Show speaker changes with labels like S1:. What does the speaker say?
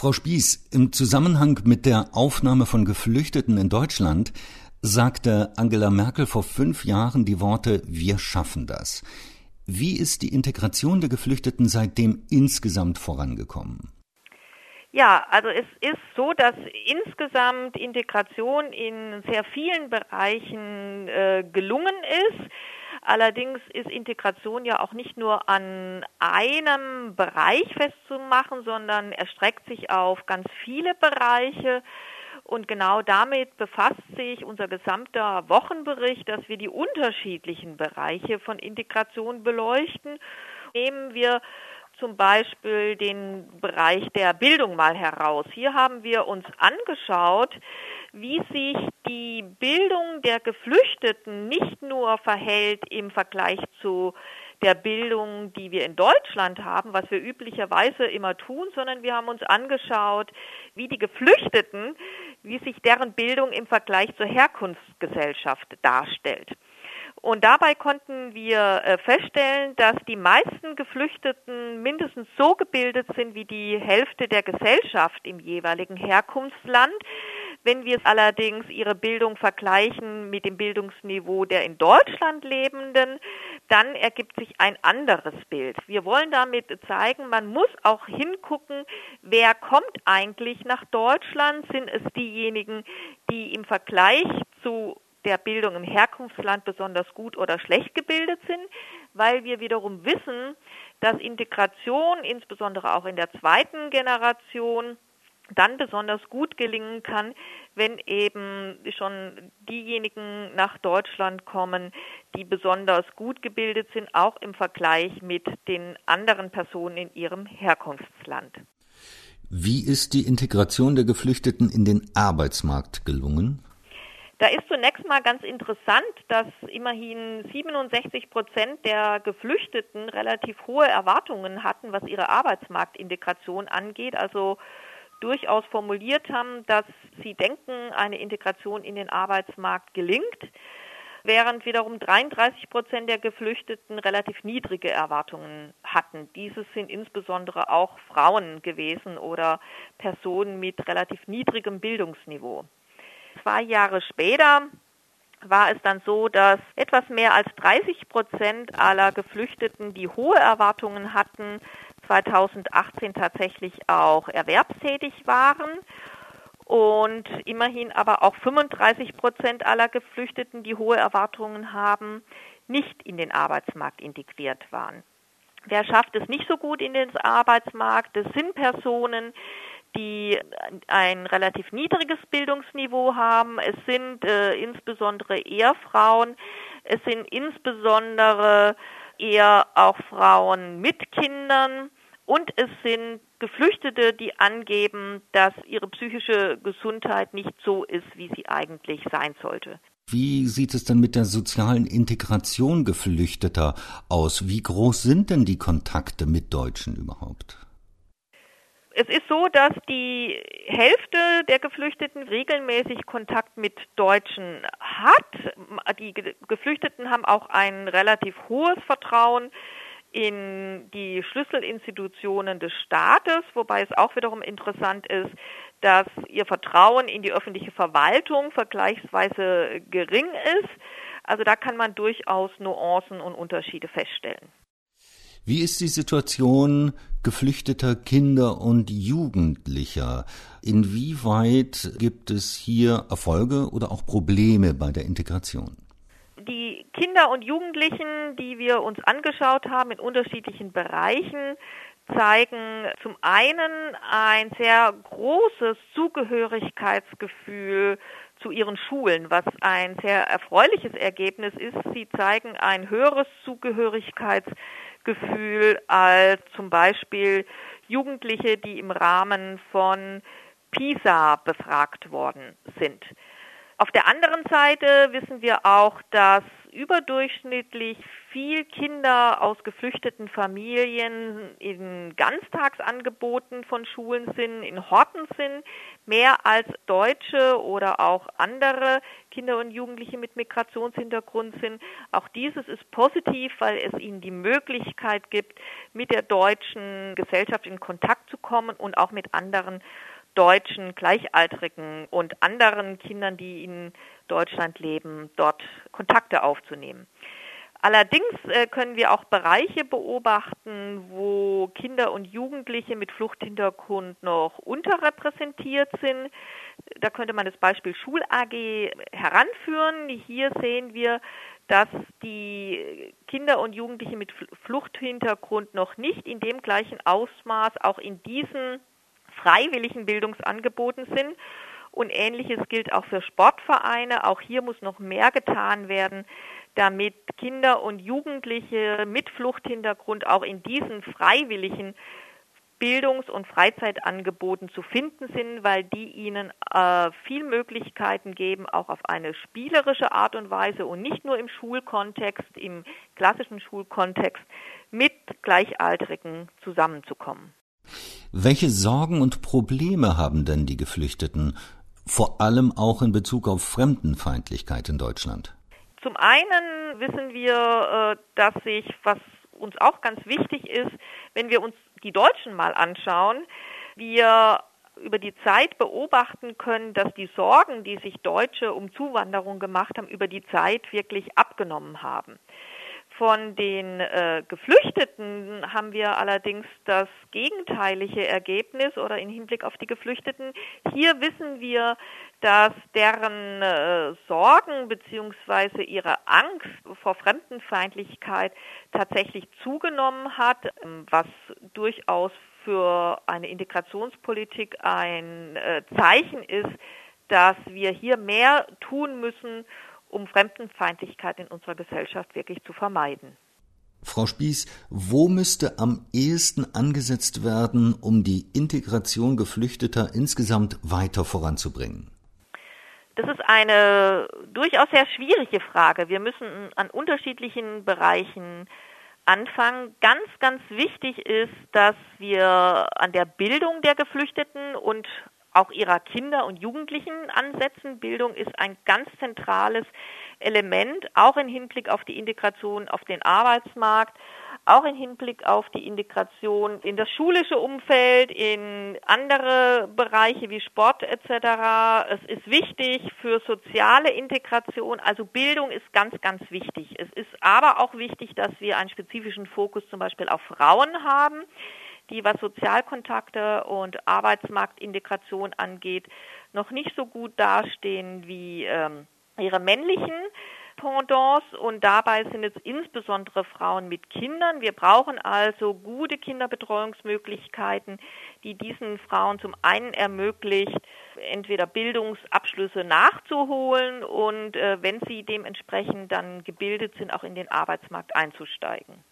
S1: Frau Spieß, im Zusammenhang mit der Aufnahme von Geflüchteten in Deutschland sagte Angela Merkel vor fünf Jahren die Worte Wir schaffen das. Wie ist die Integration der Geflüchteten seitdem insgesamt vorangekommen?
S2: Ja, also es ist so, dass insgesamt Integration in sehr vielen Bereichen äh, gelungen ist. Allerdings ist Integration ja auch nicht nur an einem Bereich festzumachen, sondern erstreckt sich auf ganz viele Bereiche. Und genau damit befasst sich unser gesamter Wochenbericht, dass wir die unterschiedlichen Bereiche von Integration beleuchten. Nehmen wir zum Beispiel den Bereich der Bildung mal heraus. Hier haben wir uns angeschaut, wie sich die Bildung der Geflüchteten nicht nur verhält im Vergleich zu der Bildung, die wir in Deutschland haben, was wir üblicherweise immer tun, sondern wir haben uns angeschaut, wie die Geflüchteten, wie sich deren Bildung im Vergleich zur Herkunftsgesellschaft darstellt. Und dabei konnten wir äh, feststellen, dass die meisten Geflüchteten mindestens so gebildet sind wie die Hälfte der Gesellschaft im jeweiligen Herkunftsland. Wenn wir allerdings ihre Bildung vergleichen mit dem Bildungsniveau der in Deutschland Lebenden, dann ergibt sich ein anderes Bild. Wir wollen damit zeigen, man muss auch hingucken, wer kommt eigentlich nach Deutschland? Sind es diejenigen, die im Vergleich zu der Bildung im Herkunftsland besonders gut oder schlecht gebildet sind, weil wir wiederum wissen, dass Integration insbesondere auch in der zweiten Generation dann besonders gut gelingen kann, wenn eben schon diejenigen nach Deutschland kommen, die besonders gut gebildet sind, auch im Vergleich mit den anderen Personen in ihrem Herkunftsland.
S1: Wie ist die Integration der Geflüchteten in den Arbeitsmarkt gelungen?
S2: Da ist zunächst mal ganz interessant, dass immerhin 67 Prozent der Geflüchteten relativ hohe Erwartungen hatten, was ihre Arbeitsmarktintegration angeht. Also durchaus formuliert haben, dass sie denken, eine Integration in den Arbeitsmarkt gelingt, während wiederum 33 Prozent der Geflüchteten relativ niedrige Erwartungen hatten. Dieses sind insbesondere auch Frauen gewesen oder Personen mit relativ niedrigem Bildungsniveau. Zwei Jahre später war es dann so, dass etwas mehr als 30 Prozent aller Geflüchteten, die hohe Erwartungen hatten, 2018 tatsächlich auch erwerbstätig waren und immerhin aber auch 35 Prozent aller Geflüchteten, die hohe Erwartungen haben, nicht in den Arbeitsmarkt integriert waren. Wer schafft es nicht so gut in den Arbeitsmarkt? Das sind Personen, die ein relativ niedriges Bildungsniveau haben. Es sind äh, insbesondere eher Frauen. Es sind insbesondere eher auch Frauen mit Kindern. Und es sind Geflüchtete, die angeben, dass ihre psychische Gesundheit nicht so ist, wie sie eigentlich sein sollte.
S1: Wie sieht es denn mit der sozialen Integration Geflüchteter aus? Wie groß sind denn die Kontakte mit Deutschen überhaupt?
S2: Es ist so, dass die Hälfte der Geflüchteten regelmäßig Kontakt mit Deutschen hat. Die Geflüchteten haben auch ein relativ hohes Vertrauen in die Schlüsselinstitutionen des Staates, wobei es auch wiederum interessant ist, dass ihr Vertrauen in die öffentliche Verwaltung vergleichsweise gering ist. Also da kann man durchaus Nuancen und Unterschiede feststellen.
S1: Wie ist die Situation geflüchteter Kinder und Jugendlicher? Inwieweit gibt es hier Erfolge oder auch Probleme bei der Integration?
S2: Die Kinder und Jugendlichen, die wir uns angeschaut haben in unterschiedlichen Bereichen, zeigen zum einen ein sehr großes Zugehörigkeitsgefühl zu ihren Schulen, was ein sehr erfreuliches Ergebnis ist. Sie zeigen ein höheres Zugehörigkeitsgefühl Gefühl als zum Beispiel Jugendliche, die im Rahmen von PISA befragt worden sind. Auf der anderen Seite wissen wir auch, dass überdurchschnittlich viel Kinder aus geflüchteten Familien in Ganztagsangeboten von Schulen sind, in Horten sind, mehr als Deutsche oder auch andere Kinder und Jugendliche mit Migrationshintergrund sind. Auch dieses ist positiv, weil es ihnen die Möglichkeit gibt, mit der deutschen Gesellschaft in Kontakt zu kommen und auch mit anderen Deutschen, Gleichaltrigen und anderen Kindern, die in Deutschland leben, dort Kontakte aufzunehmen. Allerdings äh, können wir auch Bereiche beobachten, wo Kinder und Jugendliche mit Fluchthintergrund noch unterrepräsentiert sind. Da könnte man das Beispiel Schul-AG heranführen. Hier sehen wir, dass die Kinder und Jugendliche mit Fluchthintergrund noch nicht in dem gleichen Ausmaß auch in diesen freiwilligen Bildungsangeboten sind. Und ähnliches gilt auch für Sportvereine. Auch hier muss noch mehr getan werden, damit Kinder und Jugendliche mit Fluchthintergrund auch in diesen freiwilligen Bildungs- und Freizeitangeboten zu finden sind, weil die ihnen äh, viel Möglichkeiten geben, auch auf eine spielerische Art und Weise und nicht nur im Schulkontext, im klassischen Schulkontext mit Gleichaltrigen zusammenzukommen.
S1: Welche Sorgen und Probleme haben denn die Geflüchteten, vor allem auch in Bezug auf Fremdenfeindlichkeit in Deutschland?
S2: Zum einen wissen wir, äh, dass sich, was uns auch ganz wichtig ist, wenn wir uns die Deutschen mal anschauen, wir über die Zeit beobachten können, dass die Sorgen, die sich Deutsche um Zuwanderung gemacht haben, über die Zeit wirklich abgenommen haben. Von den äh, Geflüchteten haben wir allerdings das gegenteilige Ergebnis oder in Hinblick auf die Geflüchteten. Hier wissen wir, dass deren äh, Sorgen beziehungsweise ihre Angst vor Fremdenfeindlichkeit tatsächlich zugenommen hat, was durchaus für eine Integrationspolitik ein äh, Zeichen ist, dass wir hier mehr tun müssen, um Fremdenfeindlichkeit in unserer Gesellschaft wirklich zu vermeiden.
S1: Frau Spieß, wo müsste am ehesten angesetzt werden, um die Integration Geflüchteter insgesamt weiter voranzubringen?
S2: Das ist eine durchaus sehr schwierige Frage. Wir müssen an unterschiedlichen Bereichen anfangen. Ganz, ganz wichtig ist, dass wir an der Bildung der Geflüchteten und auch ihrer Kinder und Jugendlichen ansetzen. Bildung ist ein ganz zentrales Element, auch im Hinblick auf die Integration auf den Arbeitsmarkt, auch im Hinblick auf die Integration in das schulische Umfeld, in andere Bereiche wie Sport etc. Es ist wichtig für soziale Integration, also Bildung ist ganz, ganz wichtig. Es ist aber auch wichtig, dass wir einen spezifischen Fokus zum Beispiel auf Frauen haben die, was Sozialkontakte und Arbeitsmarktintegration angeht, noch nicht so gut dastehen wie ähm, ihre männlichen Pendants und dabei sind es insbesondere Frauen mit Kindern. Wir brauchen also gute Kinderbetreuungsmöglichkeiten, die diesen Frauen zum einen ermöglicht, entweder Bildungsabschlüsse nachzuholen und äh, wenn sie dementsprechend dann gebildet sind, auch in den Arbeitsmarkt einzusteigen.